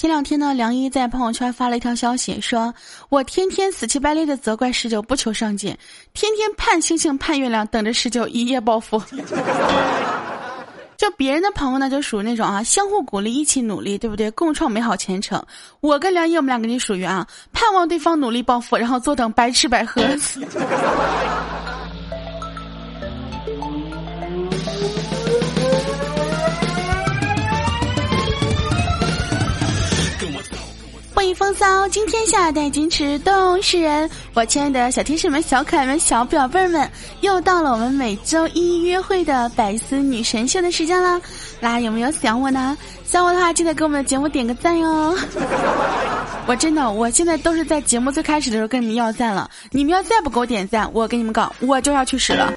前两天呢，梁一在朋友圈发了一条消息，说我天天死乞白赖的责怪十九不求上进，天天盼星星盼月亮，等着十九一夜暴富。就别人的朋友呢，就属于那种啊，相互鼓励，一起努力，对不对？共创美好前程。我跟梁一，我们两个就属于啊，盼望对方努力暴富，然后坐等白吃白喝。风骚惊天下，带矜持动世人。我亲爱的小天使们、小可爱们、小宝贝们，又到了我们每周一约会的百思女神秀的时间了。来有没有想我呢？想我的话，记得给我们的节目点个赞哟。我真的，我现在都是在节目最开始的时候跟你们要赞了。你们要再不给我点赞，我跟你们搞，我就要去死了。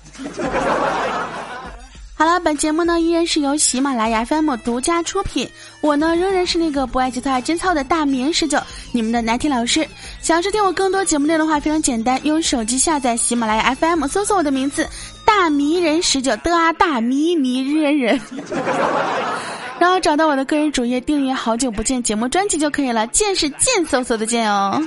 好了，本节目呢依然是由喜马拉雅 FM 独家出品，我呢仍然是那个不爱节操爱贞操的大明十九，你们的难题老师。想要收听我更多节目内容的话，非常简单，用手机下载喜马拉雅 FM，搜索我的名字大迷人十九的啊大迷迷人人。然后找到我的个人主页订阅《好久不见》节目专辑就可以了，见是见搜索的见哦。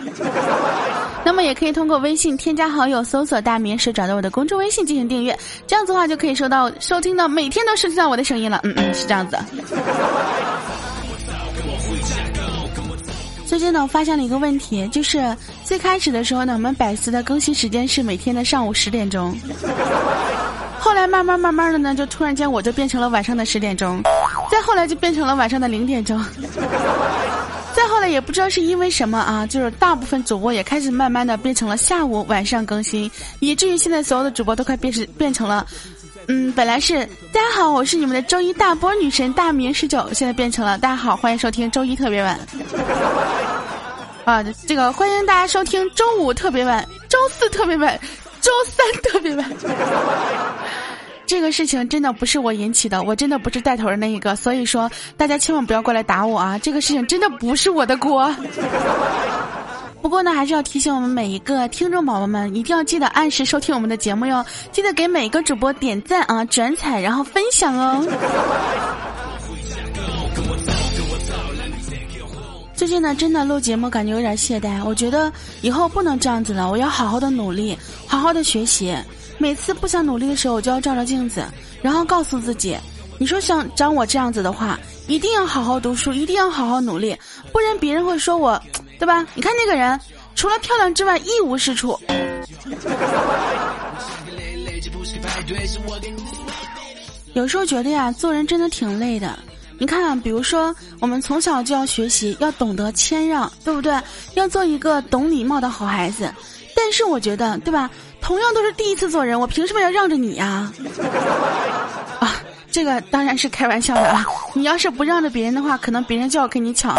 那么也可以通过微信添加好友，搜索“大名是”，找到我的公众微信进行订阅，这样子的话就可以收到收听到每天都收听到我的声音了。嗯嗯，是这样子。最近呢，我发现了一个问题，就是最开始的时候呢，我们百思的更新时间是每天的上午十点钟。后来慢慢慢慢的呢，就突然间我就变成了晚上的十点钟，再后来就变成了晚上的零点钟，再后来也不知道是因为什么啊，就是大部分主播也开始慢慢的变成了下午晚上更新，以至于现在所有的主播都快变成变成了，嗯，本来是大家好，我是你们的周一大波女神大明十九，现在变成了大家好，欢迎收听周一特别晚，啊，这个欢迎大家收听周五特别晚，周四特别晚。周三特别晚，这个事情真的不是我引起的，我真的不是带头的那一个，所以说大家千万不要过来打我啊！这个事情真的不是我的锅。不过呢，还是要提醒我们每一个听众宝宝们，一定要记得按时收听我们的节目哟，记得给每个主播点赞啊、转采，然后分享哦。最近呢，真的录节目感觉有点懈怠。我觉得以后不能这样子了，我要好好的努力，好好的学习。每次不想努力的时候，我就要照照镜子，然后告诉自己：你说像长我这样子的话，一定要好好读书，一定要好好努力，不然别人会说我，对吧？你看那个人，除了漂亮之外一无是处。有时候觉得呀，做人真的挺累的。你看，比如说，我们从小就要学习，要懂得谦让，对不对？要做一个懂礼貌的好孩子。但是我觉得，对吧？同样都是第一次做人，我凭什么要让着你呀？啊，这个当然是开玩笑的啊！你要是不让着别人的话，可能别人就要跟你抢。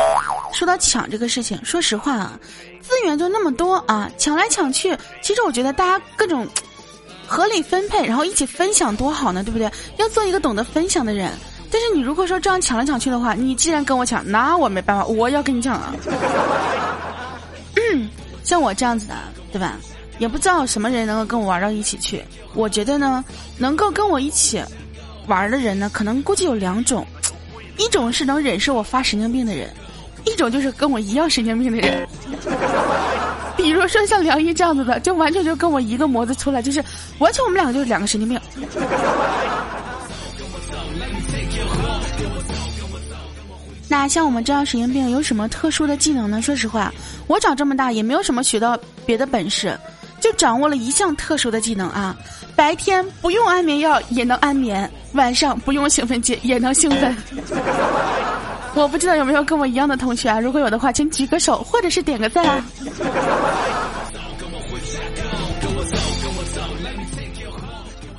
说到抢这个事情，说实话啊，资源就那么多啊，抢来抢去，其实我觉得大家各种合理分配，然后一起分享多好呢，对不对？要做一个懂得分享的人。但是你如果说这样抢来抢去的话，你既然跟我抢，那我没办法，我要跟你抢啊。像我这样子的，对吧？也不知道什么人能够跟我玩到一起去。我觉得呢，能够跟我一起玩的人呢，可能估计有两种，一种是能忍受我发神经病的人，一种就是跟我一样神经病的人。比如说像梁一这样子的，就完全就跟我一个模子出来，就是完全我们两个就是两个神经病。那像我们这样神经病有什么特殊的技能呢？说实话，我长这么大也没有什么学到别的本事，就掌握了一项特殊的技能啊！白天不用安眠药也能安眠，晚上不用兴奋剂也能兴奋。我不知道有没有跟我一样的同学啊？如果有的话，请举个手或者是点个赞啊！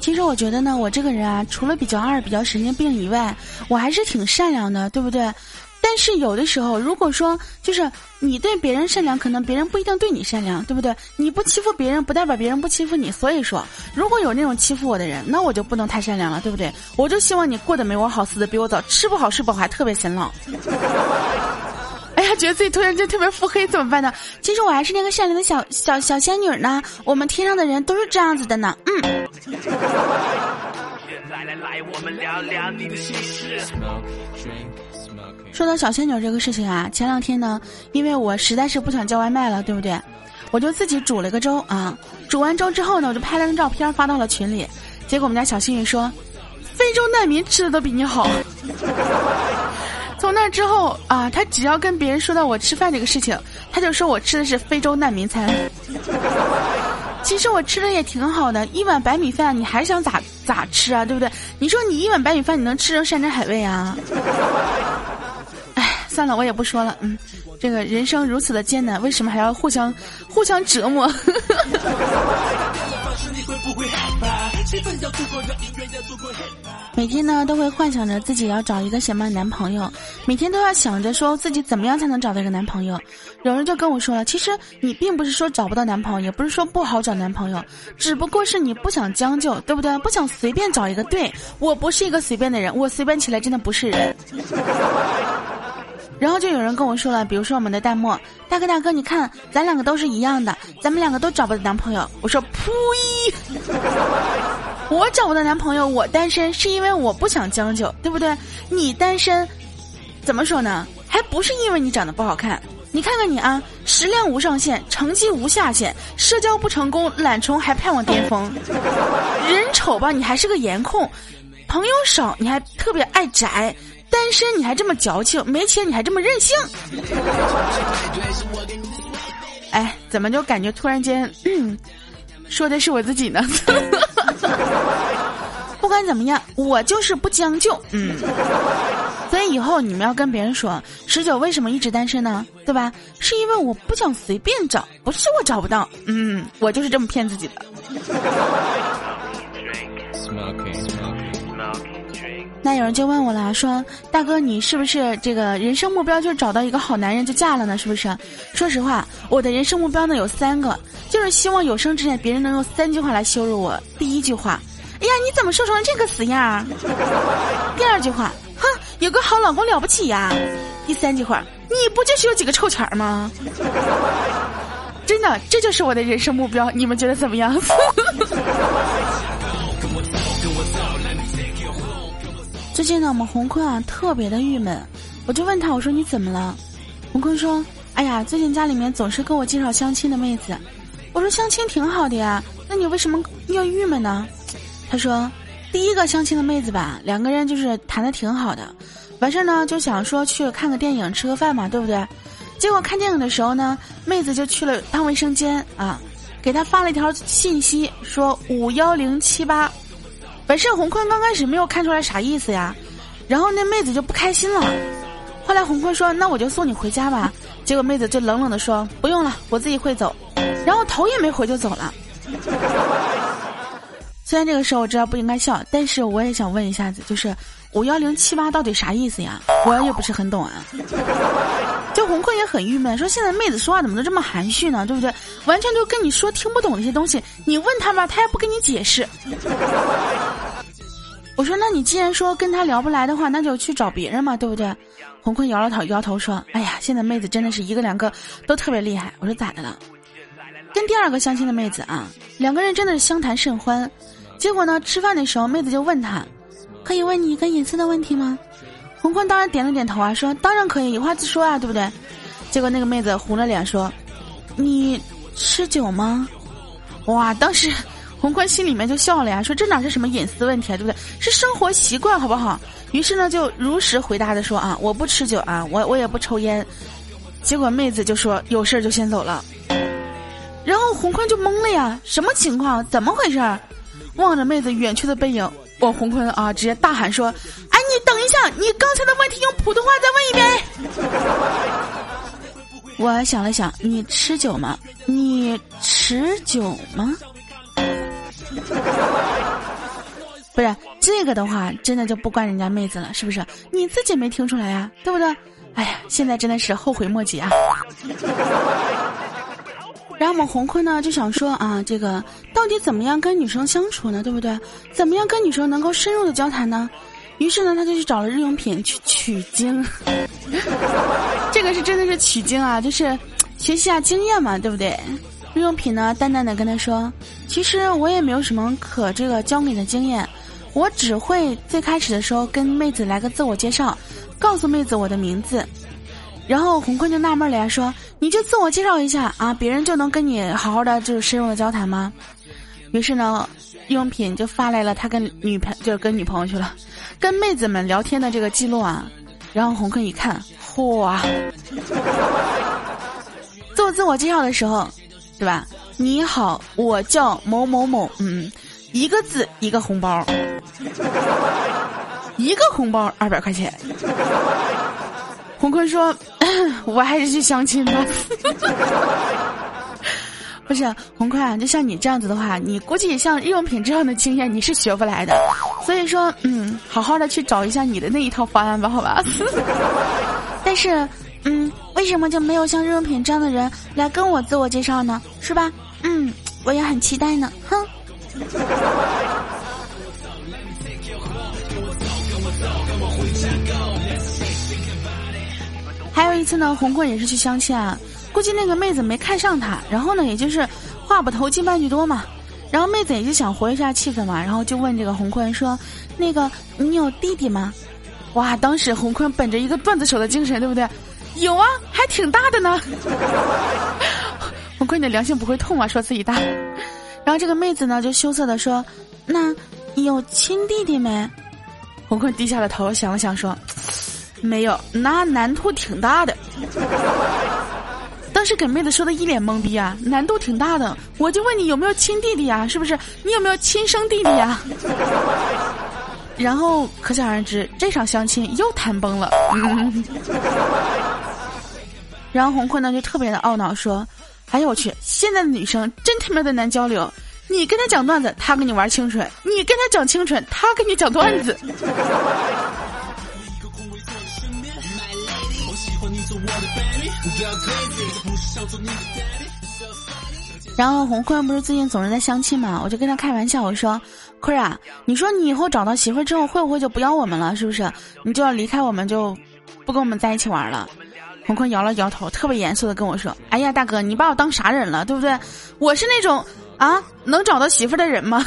其实我觉得呢，我这个人啊，除了比较二、比较神经病以外，我还是挺善良的，对不对？但是有的时候，如果说就是你对别人善良，可能别人不一定对你善良，对不对？你不欺负别人，不代表别人不欺负你。所以说，如果有那种欺负我的人，那我就不能太善良了，对不对？我就希望你过得没我好，死的比我早，吃不好睡不好，还特别显老。哎呀，觉得自己突然间特别腹黑，怎么办呢？其实我还是那个善良的小小小仙女呢。我们天上的人都是这样子的呢。嗯。来来来，我们聊聊你的心事。说到小仙女这个事情啊，前两天呢，因为我实在是不想叫外卖了，对不对？我就自己煮了个粥啊。煮完粥之后呢，我就拍了张照片发到了群里。结果我们家小幸运说：“非洲难民吃的都比你好。”从那之后啊，他只要跟别人说到我吃饭这个事情，他就说我吃的是非洲难民餐。其实我吃的也挺好的，一碗白米饭，你还想咋咋吃啊？对不对？你说你一碗白米饭，你能吃成山珍海味啊？算了，我也不说了。嗯，这个人生如此的艰难，为什么还要互相互相折磨？每天呢都会幻想着自己要找一个什么样的男朋友，每天都要想着说自己怎么样才能找到一个男朋友。有人就跟我说了，其实你并不是说找不到男朋友，也不是说不好找男朋友，只不过是你不想将就，对不对？不想随便找一个。对我不是一个随便的人，我随便起来真的不是人。然后就有人跟我说了，比如说我们的弹幕，大哥大哥，你看咱两个都是一样的，咱们两个都找不到男朋友。我说呸！我找不到男朋友，我单身是因为我不想将就，对不对？你单身，怎么说呢？还不是因为你长得不好看？你看看你啊，食量无上限，成绩无下限，社交不成功，懒虫还盼望巅峰。人丑吧，你还是个颜控；朋友少，你还特别爱宅；单身你还这么矫情，没钱你还这么任性。哎，怎么就感觉突然间，说的是我自己呢？不管怎么样，我就是不将就，嗯。所以以后你们要跟别人说，十九为什么一直单身呢？对吧？是因为我不想随便找，不是我找不到，嗯，我就是这么骗自己的。那有人就问我了，说大哥，你是不是这个人生目标就是找到一个好男人就嫁了呢？是不是？说实话，我的人生目标呢有三个，就是希望有生之年别人能用三句话来羞辱我。第一句话，哎呀，你怎么瘦成这个死样？第二句话，哼，有个好老公了不起呀。第三句话，你不就是有几个臭钱吗？真的，这就是我的人生目标，你们觉得怎么样？最近呢，我们红坤啊特别的郁闷，我就问他，我说你怎么了？红坤说，哎呀，最近家里面总是给我介绍相亲的妹子。我说相亲挺好的呀，那你为什么要郁闷呢？他说，第一个相亲的妹子吧，两个人就是谈的挺好的，完事儿呢就想说去看个电影吃个饭嘛，对不对？结果看电影的时候呢，妹子就去了趟卫生间啊，给他发了一条信息说五幺零七八。本身洪坤刚开始没有看出来啥意思呀，然后那妹子就不开心了。后来洪坤说：“那我就送你回家吧。”结果妹子就冷冷的说：“不用了，我自己会走。”然后头也没回就走了。虽然这个时候我知道不应该笑，但是我也想问一下子，就是五幺零七八到底啥意思呀？我也不是很懂啊。就洪坤也很郁闷，说现在妹子说话怎么都这么含蓄呢？对不对？完全就跟你说听不懂那些东西，你问他吧，他也不跟你解释。我说，那你既然说跟他聊不来的话，那就去找别人嘛，对不对？洪坤摇了头，摇头说：“哎呀，现在妹子真的是一个两个都特别厉害。”我说咋的了？跟第二个相亲的妹子啊，两个人真的是相谈甚欢。结果呢，吃饭的时候，妹子就问他：“可以问你一个隐私的问题吗？”洪坤当然点了点头啊，说：“当然可以，有话直说啊，对不对？”结果那个妹子红了脸说：“你吃酒吗？”哇，当时。洪坤心里面就笑了呀，说这哪是什么隐私问题啊，对不对？是生活习惯，好不好？于是呢，就如实回答的说啊，我不吃酒啊，我我也不抽烟。结果妹子就说有事儿就先走了。然后洪坤就懵了呀，什么情况？怎么回事？望着妹子远去的背影，我洪坤啊，直接大喊说：“你，刚才的问题用普通话再问一遍。”我想了想，你吃酒吗？你持酒吗？不是这个的话，真的就不怪人家妹子了，是不是？你自己没听出来呀，对不对？哎呀，现在真的是后悔莫及啊！然后我们红坤呢就想说啊，这个到底怎么样跟女生相处呢？对不对？怎么样跟女生能够深入的交谈呢？于是呢，他就去找了日用品去取经。这个是真的是取经啊，就是学习下经验嘛，对不对？日用品呢，淡淡的跟他说：“其实我也没有什么可这个教你的经验，我只会最开始的时候跟妹子来个自我介绍，告诉妹子我的名字，然后红坤就纳闷了呀，说：“你就自我介绍一下啊，别人就能跟你好好的就是深入的交谈吗？”于是呢，用品就发来了他跟女朋就是跟女朋友去了，跟妹子们聊天的这个记录啊。然后红坤一看，嚯！做 自我介绍的时候，对吧？你好，我叫某某某，嗯，一个字一个红包，一个红包二百块钱。红坤说：“ 我还是去相亲吧。”不是红坤啊，就像你这样子的话，你估计像日用品这样的经验你是学不来的。所以说，嗯，好好的去找一下你的那一套方案吧，好吧。但是，嗯，为什么就没有像日用品这样的人来跟我自我介绍呢？是吧？嗯，我也很期待呢。哼。还有一次呢，红坤也是去相亲啊。估计那个妹子没看上他，然后呢，也就是话不投机半句多嘛。然后妹子也就想活一下气氛嘛，然后就问这个红坤说：“那个你有弟弟吗？”哇，当时红坤本着一个段子手的精神，对不对？有啊，还挺大的呢。红坤，你的良心不会痛啊？说自己大。然后这个妹子呢，就羞涩的说：“那有亲弟弟没？”红坤低下了头，想了想说：“没有，那难度挺大的。”当时给妹子说的一脸懵逼啊，难度挺大的。我就问你有没有亲弟弟啊？是不是？你有没有亲生弟弟呀？然后可想而知，这场相亲又谈崩了。然后红坤呢就特别的懊恼说：“哎呦我去，现在的女生真他妈的难交流。你跟他讲段子，他跟你玩清纯；你跟他讲清纯，他跟你讲段子。”然后红坤不是最近总是在相亲嘛，我就跟他开玩笑，我说：“坤儿啊，你说你以后找到媳妇之后，会不会就不要我们了？是不是？你就要离开我们，就不跟我们在一起玩了？”红坤摇了摇头，特别严肃的跟我说：“哎呀，大哥，你把我当啥人了？对不对？我是那种啊能找到媳妇的人吗？”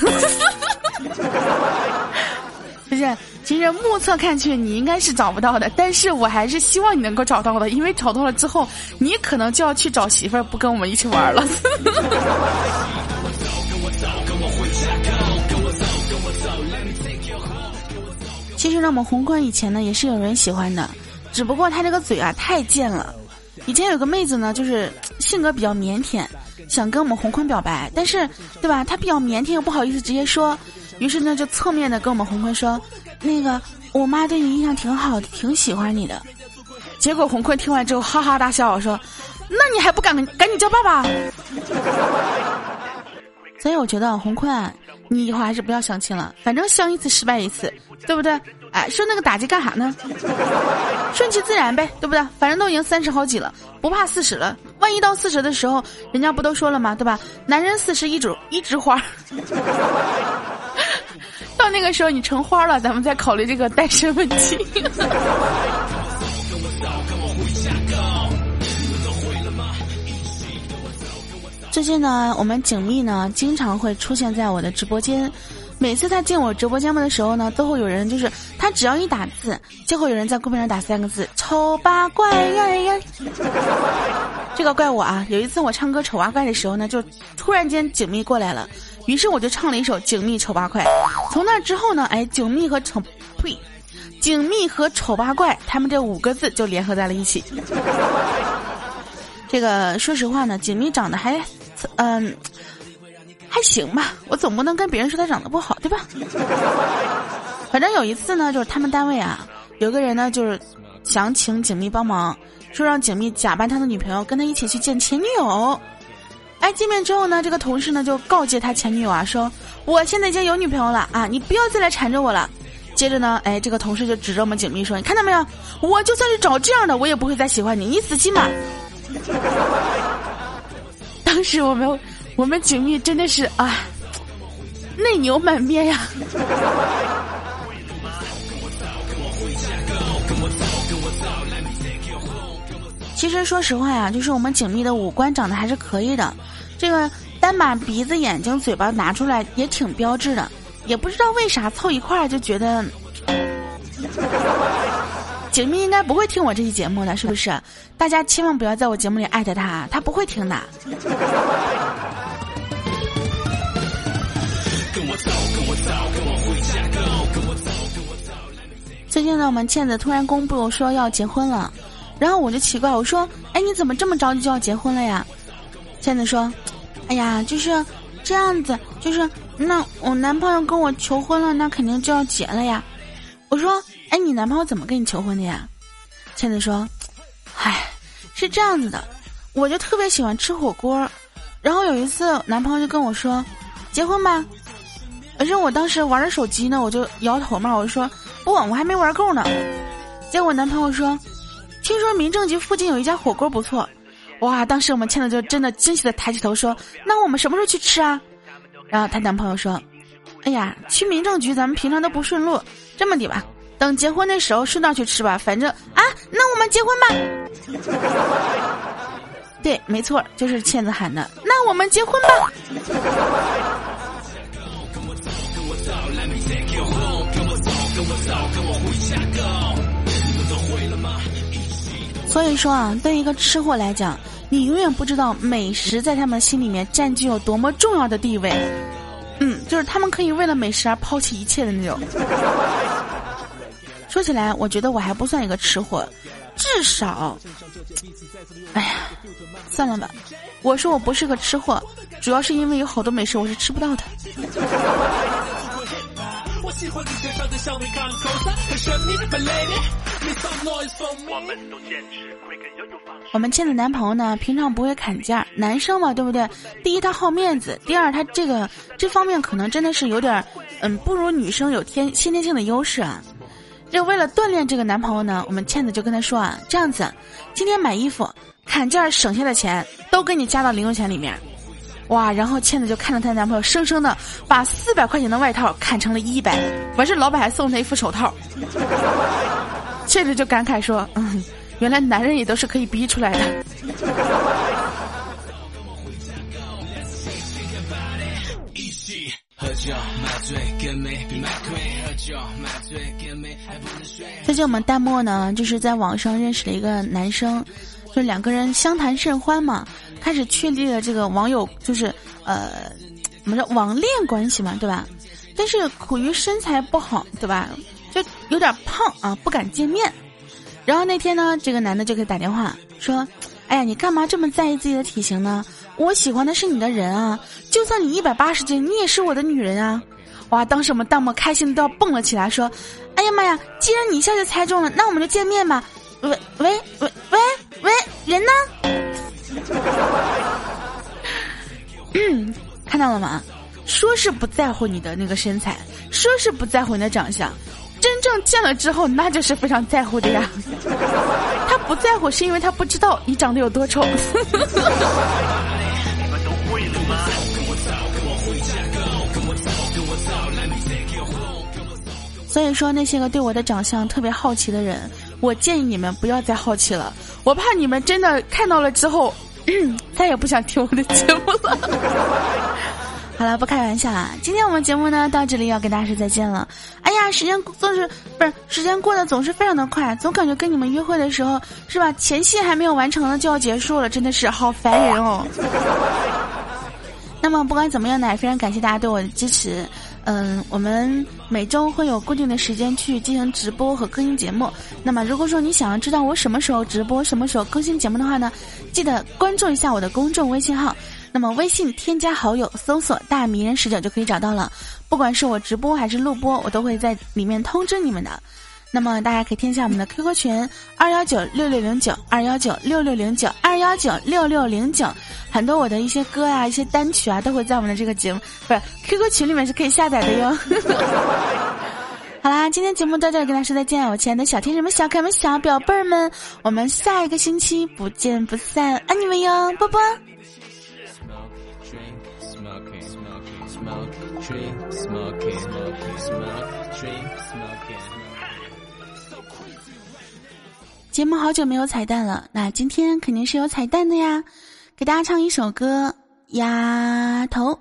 不是。其实目测看去，你应该是找不到的，但是我还是希望你能够找到的，因为找到了之后，你可能就要去找媳妇儿，不跟我们一起玩了。其实呢，我们红坤以前呢也是有人喜欢的，只不过他这个嘴啊太贱了。以前有个妹子呢，就是性格比较腼腆，想跟我们红坤表白，但是对吧，她比较腼腆又不好意思直接说，于是呢就侧面的跟我们红坤说。那个，我妈对你印象挺好的，挺喜欢你的。结果红坤听完之后哈哈大笑，说：“那你还不赶赶紧叫爸爸？”所以我觉得红坤，你以后还是不要相亲了，反正相一次失败一次，对不对？哎，受那个打击干啥呢？顺其自然呗，对不对？反正都已经三十好几了，不怕四十了。万一到四十的时候，人家不都说了吗？对吧？男人四十一枝一枝花。那个时候你成花了，咱们再考虑这个单身问题。最近呢，我们景蜜呢经常会出现在我的直播间。每次他进我直播间的时候呢，都会有人就是他只要一打字，就会有人在公屏上打三个字“丑八怪呀呀”。这个怪我啊！有一次我唱歌《丑八怪》的时候呢，就突然间景密过来了。于是我就唱了一首《景蜜丑八怪》，从那之后呢，哎，景蜜和丑呸，景蜜和丑八怪，他们这五个字就联合在了一起。这个说实话呢，景蜜长得还，嗯，还行吧。我总不能跟别人说他长得不好，对吧？反正有一次呢，就是他们单位啊，有个人呢，就是想请景蜜帮忙，说让景蜜假扮他的女朋友，跟他一起去见前女友。哎，见面之后呢，这个同事呢就告诫他前女友啊，说我现在已经有女朋友了啊，你不要再来缠着我了。接着呢，哎，这个同事就指着我们景蜜说，你看到没有？我就算是找这样的，我也不会再喜欢你，你死心吧。当时我们我们景蜜真的是啊，内牛满面呀。其实说实话呀，就是我们景蜜的五官长得还是可以的，这个单把鼻子、眼睛、嘴巴拿出来也挺标致的。也不知道为啥凑一块儿就觉得，景蜜应该不会听我这期节目的，是不是？大家千万不要在我节目里艾特他，他不会听的。最近呢，我们倩子突然公布说要结婚了，然后我就奇怪，我说：“哎，你怎么这么着急就要结婚了呀？”倩子说：“哎呀，就是这样子，就是那我男朋友跟我求婚了，那肯定就要结了呀。”我说：“哎，你男朋友怎么跟你求婚的呀？”倩子说：“哎，是这样子的，我就特别喜欢吃火锅，然后有一次男朋友就跟我说，结婚吧。可是我当时玩着手机呢，我就摇头嘛，我就说。”不，我还没玩够呢。结果男朋友说：“听说民政局附近有一家火锅不错。”哇！当时我们倩子就真的惊喜的抬起头说：“那我们什么时候去吃啊？”然后她男朋友说：“哎呀，去民政局咱们平常都不顺路，这么的吧，等结婚的时候顺道去吃吧。反正啊，那我们结婚吧。”对，没错，就是倩子喊的。那我们结婚吧。所以说啊，对一个吃货来讲，你永远不知道美食在他们心里面占据有多么重要的地位。嗯，就是他们可以为了美食而抛弃一切的那种。说起来，我觉得我还不算一个吃货，至少，哎呀，算了吧。我说我不是个吃货，主要是因为有好多美食我是吃不到的。我们倩的男朋友呢，平常不会砍价，男生嘛，对不对？第一他好面子，第二他这个这方面可能真的是有点，嗯，不如女生有天先天性的优势啊。就为了锻炼这个男朋友呢，我们倩子就跟他说啊，这样子，今天买衣服砍价省下的钱都给你加到零用钱里面。哇！然后倩子就看着她男朋友，生生的把四百块钱的外套砍成了一百，完事老板还送她一副手套。倩子就感慨说：“嗯，原来男人也都是可以逼出来的。”最近我们弹幕呢，就是在网上认识了一个男生。就两个人相谈甚欢嘛，开始确立了这个网友就是呃，怎么说网恋关系嘛，对吧？但是苦于身材不好，对吧？就有点胖啊，不敢见面。然后那天呢，这个男的就给打电话说：“哎呀，你干嘛这么在意自己的体型呢？我喜欢的是你的人啊！就算你一百八十斤，你也是我的女人啊！”哇，当时我们弹幕开心的都要蹦了起来，说：“哎呀妈呀，既然你一下就猜中了，那我们就见面吧。”喂喂喂喂喂，人呢？嗯，看到了吗？说是不在乎你的那个身材，说是不在乎你的长相，真正见了之后，那就是非常在乎的呀。他不在乎，是因为他不知道你长得有多丑。所以说，那些个对我的长相特别好奇的人。我建议你们不要再好奇了，我怕你们真的看到了之后，再也不想听我的节目了。好了，不开玩笑啊！今天我们节目呢到这里要跟大家说再见了。哎呀，时间总是不是时间过得总是非常的快，总感觉跟你们约会的时候是吧？前戏还没有完成呢就要结束了，真的是好烦人哦。那么不管怎么样呢，非常感谢大家对我的支持。嗯，我们每周会有固定的时间去进行直播和更新节目。那么，如果说你想要知道我什么时候直播、什么时候更新节目的话呢，记得关注一下我的公众微信号。那么，微信添加好友，搜索“大迷人视角”就可以找到了。不管是我直播还是录播，我都会在里面通知你们的。那么大家可以添加我们的 QQ 群二幺九六六零九二幺九六六零九二幺九六六零九，很多我的一些歌啊、一些单曲啊，都会在我们的这个节目不是 QQ 群里面是可以下载的哟。好啦，今天节目到这里，跟大家说再见，我亲爱的小天使们、小可爱们、小表贝儿们，我们下一个星期不见不散，爱你们哟，啵啵。节目好久没有彩蛋了，那今天肯定是有彩蛋的呀！给大家唱一首歌，《丫头》。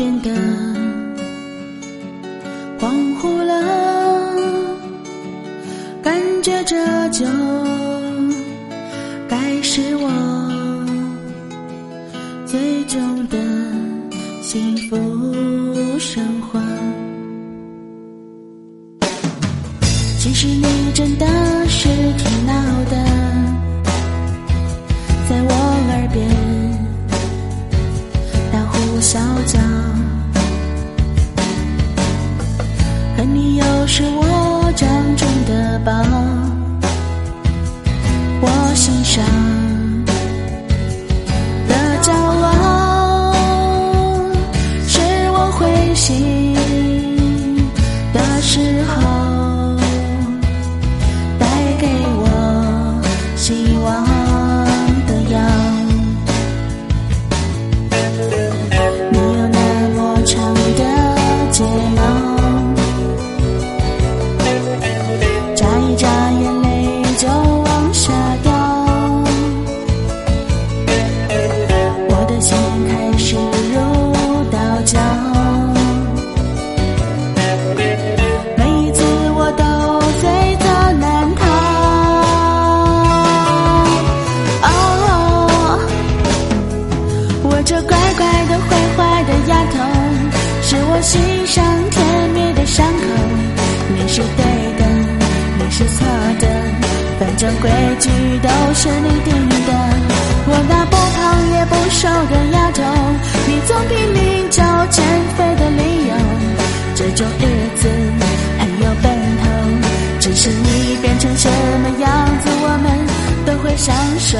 变得是你定的我那不胖也不瘦的丫头你总拼命找减肥的理由这种日子很有奔头只是你变成什么样子我们都会相守